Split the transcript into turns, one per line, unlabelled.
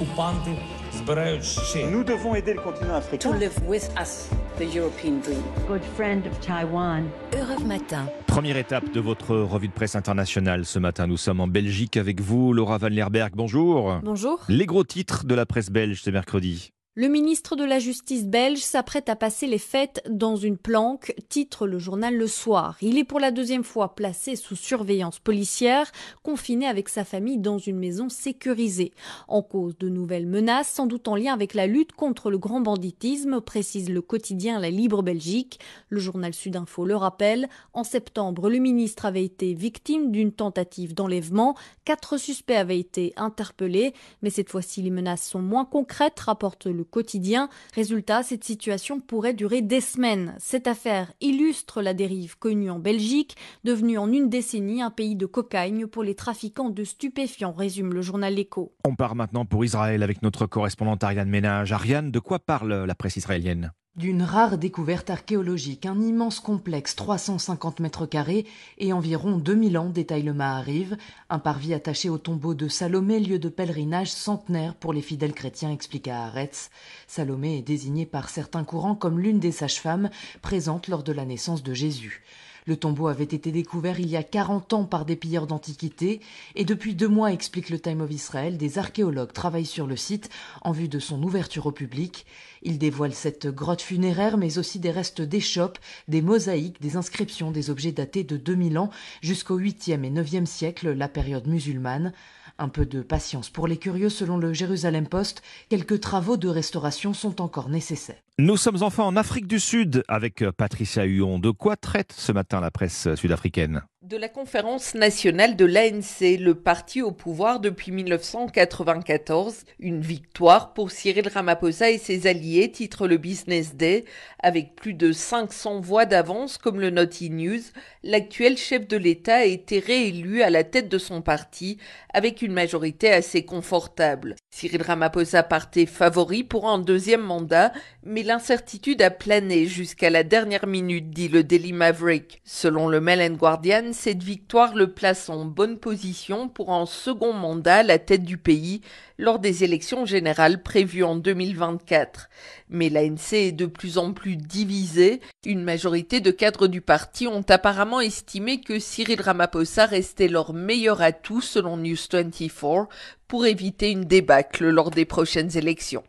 окупанти збирають ще.
Nous devons aider le continent africain.
to live with us the European dream.
good friend of Taiwan.
Europe Matin.
Première étape de votre revue de presse internationale ce matin. Nous sommes en Belgique avec vous, Laura Van Lerberg. Bonjour.
Bonjour.
Les gros titres de la presse belge ce mercredi.
Le ministre de la Justice belge s'apprête à passer les fêtes dans une planque, titre le journal Le Soir. Il est pour la deuxième fois placé sous surveillance policière, confiné avec sa famille dans une maison sécurisée. En cause de nouvelles menaces, sans doute en lien avec la lutte contre le grand banditisme, précise le quotidien La Libre Belgique. Le journal Sudinfo le rappelle. En septembre, le ministre avait été victime d'une tentative d'enlèvement. Quatre suspects avaient été interpellés, mais cette fois-ci les menaces sont moins concrètes, rapporte le quotidien. Résultat, cette situation pourrait durer des semaines. Cette affaire illustre la dérive connue en Belgique, devenue en une décennie un pays de cocaïne pour les trafiquants de stupéfiants, résume le journal Écho.
On part maintenant pour Israël avec notre correspondante Ariane Ménage. Ariane, de quoi parle la presse israélienne?
D'une rare découverte archéologique, un immense complexe 350 mètres carrés et environ 2000 ans, détaille le Mahariv, un parvis attaché au tombeau de Salomé, lieu de pèlerinage centenaire pour les fidèles chrétiens, explique à Haaretz. Salomé est désignée par certains courants comme l'une des sages-femmes présentes lors de la naissance de Jésus. Le tombeau avait été découvert il y a 40 ans par des pilleurs d'antiquités et depuis deux mois, explique le Time of Israel, des archéologues travaillent sur le site en vue de son ouverture au public. Ils dévoilent cette grotte funéraire mais aussi des restes d'échoppes, des mosaïques, des inscriptions, des objets datés de 2000 ans jusqu'au 8e et 9e siècle, la période musulmane. Un peu de patience pour les curieux selon le Jérusalem Post, quelques travaux de restauration sont encore nécessaires.
Nous sommes enfin en Afrique du Sud avec Patricia Huon. De quoi traite ce matin la presse sud-africaine?
De la conférence nationale de l'ANC, le parti au pouvoir depuis 1994. Une victoire pour Cyril Ramaphosa et ses alliés, titre le Business Day. Avec plus de 500 voix d'avance, comme le note News, l'actuel chef de l'État a été réélu à la tête de son parti avec une majorité assez confortable. Cyril Ramaphosa partait favori pour un deuxième mandat, mais l'incertitude a plané jusqu'à la dernière minute, dit le Daily Maverick. Selon le Mail and Guardian, cette victoire le place en bonne position pour un second mandat à la tête du pays lors des élections générales prévues en 2024. Mais l'ANC est de plus en plus divisée. Une majorité de cadres du parti ont apparemment estimé que Cyril Ramaphosa restait leur meilleur atout selon News 24 pour éviter une débâcle lors des prochaines élections.